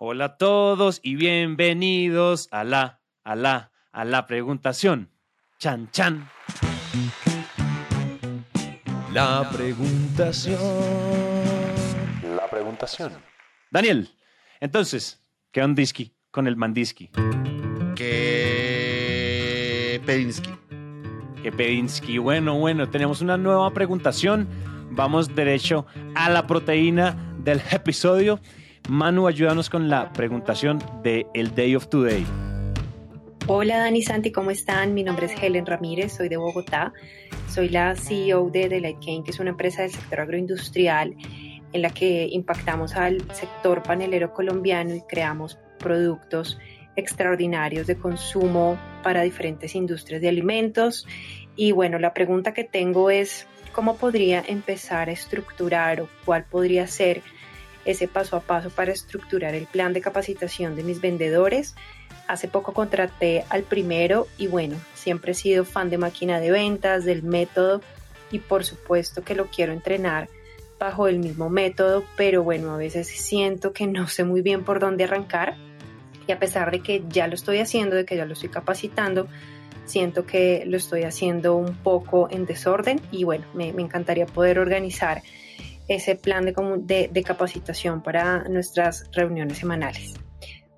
Hola a todos y bienvenidos a la, a la, a la preguntación. Chan, chan. La preguntación. La preguntación. Daniel, entonces, ¿qué ondiski con el mandiski? Que Pedinsky. Que Pedinsky. Bueno, bueno, tenemos una nueva preguntación. Vamos derecho a la proteína del episodio. Manu, ayúdanos con la preguntación de el Day of Today. Hola Dani Santi, ¿cómo están? Mi nombre es Helen Ramírez, soy de Bogotá. Soy la CEO de Delight Cane, que es una empresa del sector agroindustrial en la que impactamos al sector panelero colombiano y creamos productos extraordinarios de consumo para diferentes industrias de alimentos. Y bueno, la pregunta que tengo es, ¿cómo podría empezar a estructurar o cuál podría ser ese paso a paso para estructurar el plan de capacitación de mis vendedores? Hace poco contraté al primero y bueno, siempre he sido fan de máquina de ventas, del método y por supuesto que lo quiero entrenar bajo el mismo método, pero bueno, a veces siento que no sé muy bien por dónde arrancar y a pesar de que ya lo estoy haciendo, de que ya lo estoy capacitando, siento que lo estoy haciendo un poco en desorden y bueno, me, encantaría poder organizar ese plan de, de, capacitación para nuestras reuniones semanales.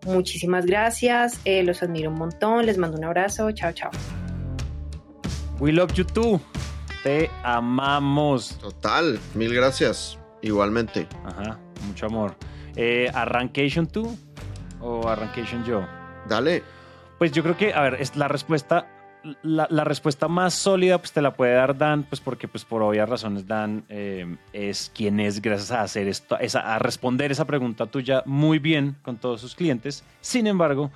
Muchísimas gracias, eh, los admiro un montón, les mando un abrazo, chao, chao. We love you too. Te amamos. Total, mil gracias. Igualmente. Ajá, mucho amor. Eh, ¿Arrancation tú o Arrancation yo? Dale. Pues yo creo que, a ver, es la respuesta la, respuesta más sólida pues te la puede dar Dan, pues porque pues por obvias razones Dan eh, es quien es gracias a hacer esto, a responder esa pregunta tuya muy bien con todos sus clientes. Sin embargo,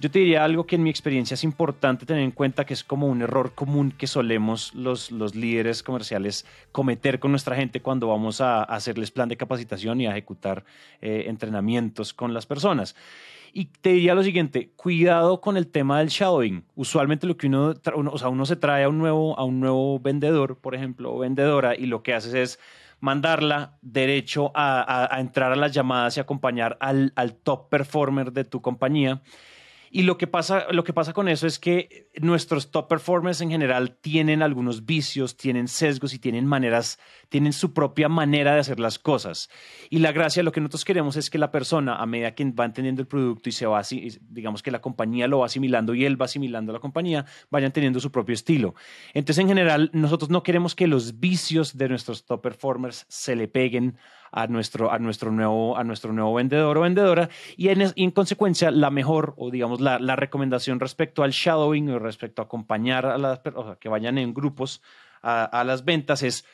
yo te diría algo que en mi experiencia es importante tener en cuenta que es como un error común que solemos los, los líderes comerciales cometer con nuestra gente cuando vamos a, hacerles plan de capacitación y a ejecutar eh, entrenamientos con las personas. Y te diría lo siguiente, cuidado con el tema del shadowing. Usualmente lo que uno, o sea, uno se trae a un, nuevo, a un nuevo vendedor, por ejemplo, o vendedora, y lo que haces es mandarla derecho a, entrar a las llamadas y acompañar al, al top performer de tu compañía y lo que, pasa, lo que pasa con eso es que nuestros top performers en general tienen algunos vicios, tienen sesgos y tienen maneras, tienen su propia manera de hacer las cosas. Y la gracia, lo que nosotros queremos es que la persona, a medida que va entendiendo el producto y se va, digamos que la compañía lo va asimilando y él va asimilando a la compañía, vayan teniendo su propio estilo. Entonces, en general, nosotros no queremos que los vicios de nuestros top performers se le peguen a nuestro, a nuestro, nuevo, a nuestro nuevo vendedor o vendedora y en, en consecuencia la mejor o digamos la, la, recomendación respecto al shadowing o respecto a acompañar a las personas que vayan en grupos a, a las ventas es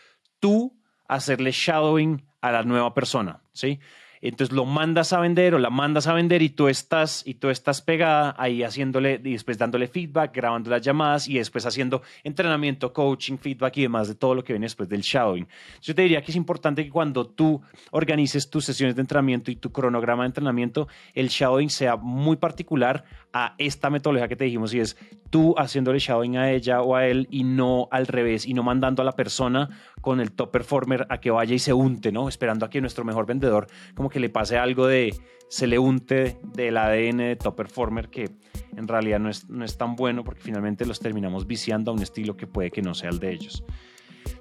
tú hacerle shadowing a la nueva persona, ¿sí? Entonces lo mandas a vender o la mandas a vender y tú estás y tú estás pegada ahí haciéndole después dándole feedback, grabando las llamadas y después haciendo entrenamiento, coaching, feedback y demás de todo lo que viene después del shadowing. Yo te diría que es importante que cuando tú organices tus sesiones de entrenamiento y tu cronograma de entrenamiento, el shadowing sea muy particular a esta metodología que te dijimos y es tú haciéndole shadowing a ella o a él y no al revés y no mandando a la persona con el top performer a que vaya y se unte, ¿no? Esperando a que nuestro mejor vendedor como que le pase algo de se le unte del ADN de top performer que en realidad no es, no es tan bueno porque finalmente los terminamos viciando a un estilo que puede que no sea el de ellos.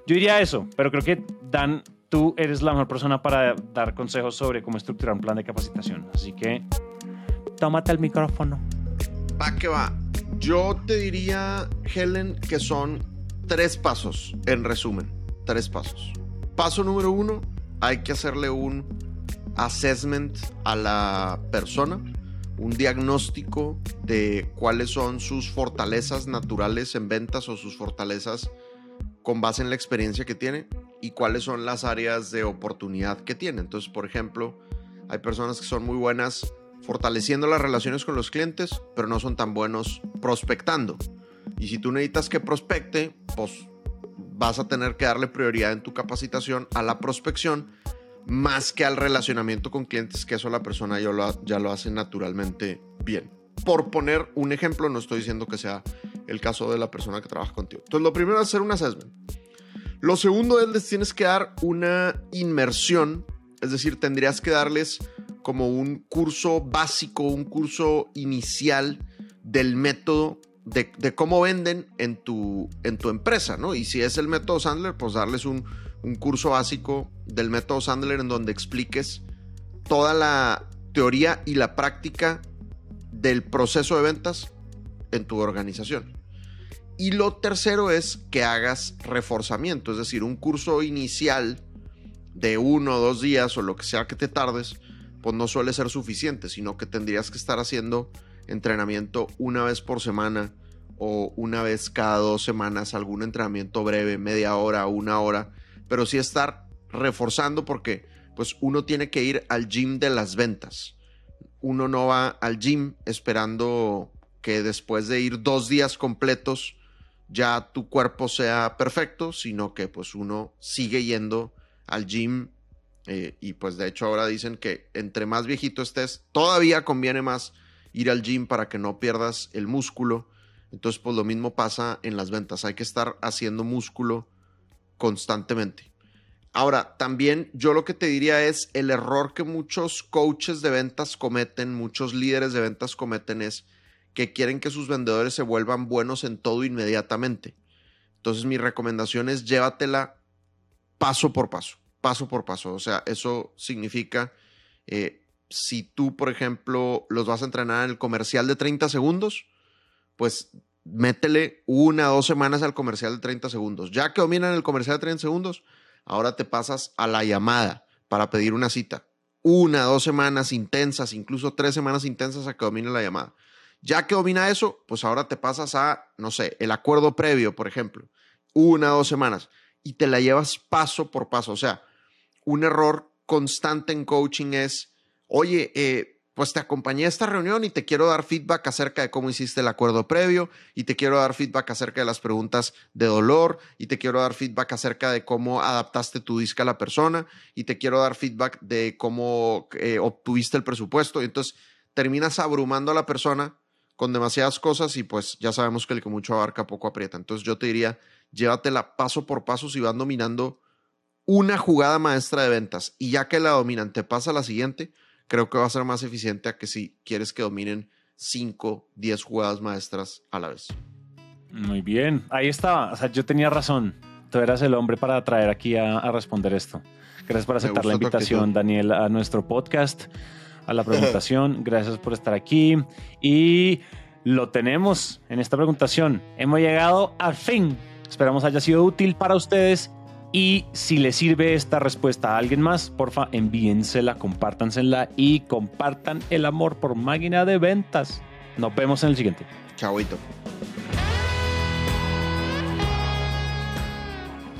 Yo diría eso, pero creo que Dan, tú eres la mejor persona para dar consejos sobre cómo estructurar un plan de capacitación. Así que tómate el micrófono. Va que va. Yo te diría, Helen, que son tres pasos, en resumen, tres pasos. Paso número uno, hay que hacerle un assessment a la persona, un diagnóstico de cuáles son sus fortalezas naturales en ventas o sus fortalezas con base en la experiencia que tiene y cuáles son las áreas de oportunidad que tiene. Entonces, por ejemplo, hay personas que son muy buenas fortaleciendo las relaciones con los clientes, pero no son tan buenos prospectando. Y si tú necesitas que prospecte, pues vas a tener que darle prioridad en tu capacitación a la prospección más que al relacionamiento con clientes, que eso la persona ya lo, ya lo hace naturalmente bien. Por poner un ejemplo, no estoy diciendo que sea el caso de la persona que trabaja contigo. Entonces, lo primero es hacer un assessment. Lo segundo es les tienes que dar una inmersión, es decir, tendrías que darles como un curso básico, un curso inicial del método de, cómo venden en tu, en tu empresa, ¿no? Y si es el método Sandler, pues darles un, un curso básico del método Sandler en donde expliques toda la teoría y la práctica del proceso de ventas en tu organización. Y lo tercero es que hagas reforzamiento, es decir, un curso inicial de uno o dos días o lo que sea que te tardes, pues no suele ser suficiente, sino que tendrías que estar haciendo entrenamiento una vez por semana o una vez cada dos semanas, algún entrenamiento breve, media hora, una hora, pero sí estar reforzando porque pues uno tiene que ir al gym de las ventas. Uno no va al gym esperando que después de ir dos días completos ya tu cuerpo sea perfecto, sino que pues uno sigue yendo al gym eh, y pues de hecho ahora dicen que entre más viejito estés, todavía conviene más ir al gym para que no pierdas el músculo. Entonces pues lo mismo pasa en las ventas, hay que estar haciendo músculo constantemente. Ahora, también yo lo que te diría es el error que muchos coaches de ventas cometen, muchos líderes de ventas cometen es que quieren que sus vendedores se vuelvan buenos en todo inmediatamente. Entonces mi recomendación es llévatela paso por paso, paso por paso. O sea, eso significa, eh, si tú, por ejemplo, los vas a entrenar en el comercial de 30 segundos, pues métele una o dos semanas al comercial de 30 segundos. Ya que dominan el comercial de 30 segundos, Ahora te pasas a la llamada para pedir una cita. Una, dos semanas intensas, incluso tres semanas intensas a que domine la llamada. Ya que domina eso, pues ahora te pasas a, no sé, el acuerdo previo, por ejemplo. Una, dos semanas. Y te la llevas paso por paso. O sea, un error constante en coaching es, oye, eh, pues te acompañé a esta reunión y te quiero dar feedback acerca de cómo hiciste el acuerdo previo y te quiero dar feedback acerca de las preguntas de dolor y te quiero dar feedback acerca de cómo adaptaste tu disco a la persona y te quiero dar feedback de cómo eh, obtuviste el presupuesto. Y entonces terminas abrumando a la persona con demasiadas cosas y pues ya sabemos que el que mucho abarca poco aprieta. Entonces yo te diría, llévatela paso por paso si van dominando una jugada maestra de ventas y ya que la dominan, te pasa la siguiente creo que va a ser más eficiente a que si quieres que dominen 5, 10 jugadas maestras a la vez. Muy bien, ahí estaba. O sea, yo tenía razón. Tú eras el hombre para traer aquí a, responder esto. Gracias por aceptar la invitación, Daniel, a nuestro podcast, a la preguntación. Gracias por estar aquí. Y lo tenemos en esta preguntación. Hemos llegado al fin. Esperamos haya sido útil para ustedes y si le sirve esta respuesta a alguien más, porfa, envíensela, compártansela y compartan el amor por máquina de ventas. Nos vemos en el siguiente. Chauito.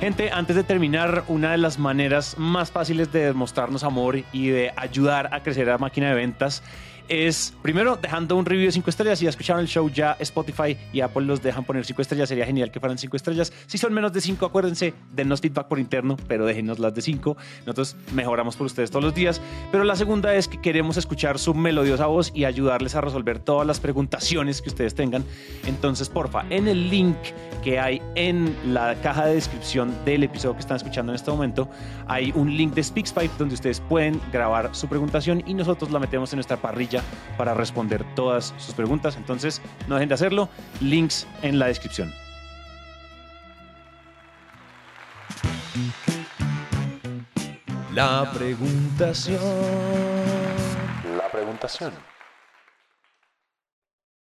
Gente, antes de terminar, una de las maneras más fáciles de demostrarnos amor y de ayudar a crecer la máquina de ventas es primero dejando un review de 5 estrellas. Si ya escucharon el show, ya Spotify y Apple los dejan poner 5 estrellas. Sería genial que fueran 5 estrellas. Si son menos de 5, acuérdense, dennos feedback por interno, pero déjenos las de 5. Nosotros mejoramos por ustedes todos los días. Pero la segunda es que queremos escuchar su melodiosa voz y ayudarles a resolver todas las preguntaciones que ustedes tengan. Entonces, porfa, en el link que hay en la caja de descripción del episodio que están escuchando en este momento, hay un link de SpeaksPipe donde ustedes pueden grabar su preguntación y nosotros la metemos en nuestra parrilla para responder todas sus preguntas. Entonces, no dejen de hacerlo. Links en la descripción. La preguntación. La preguntación.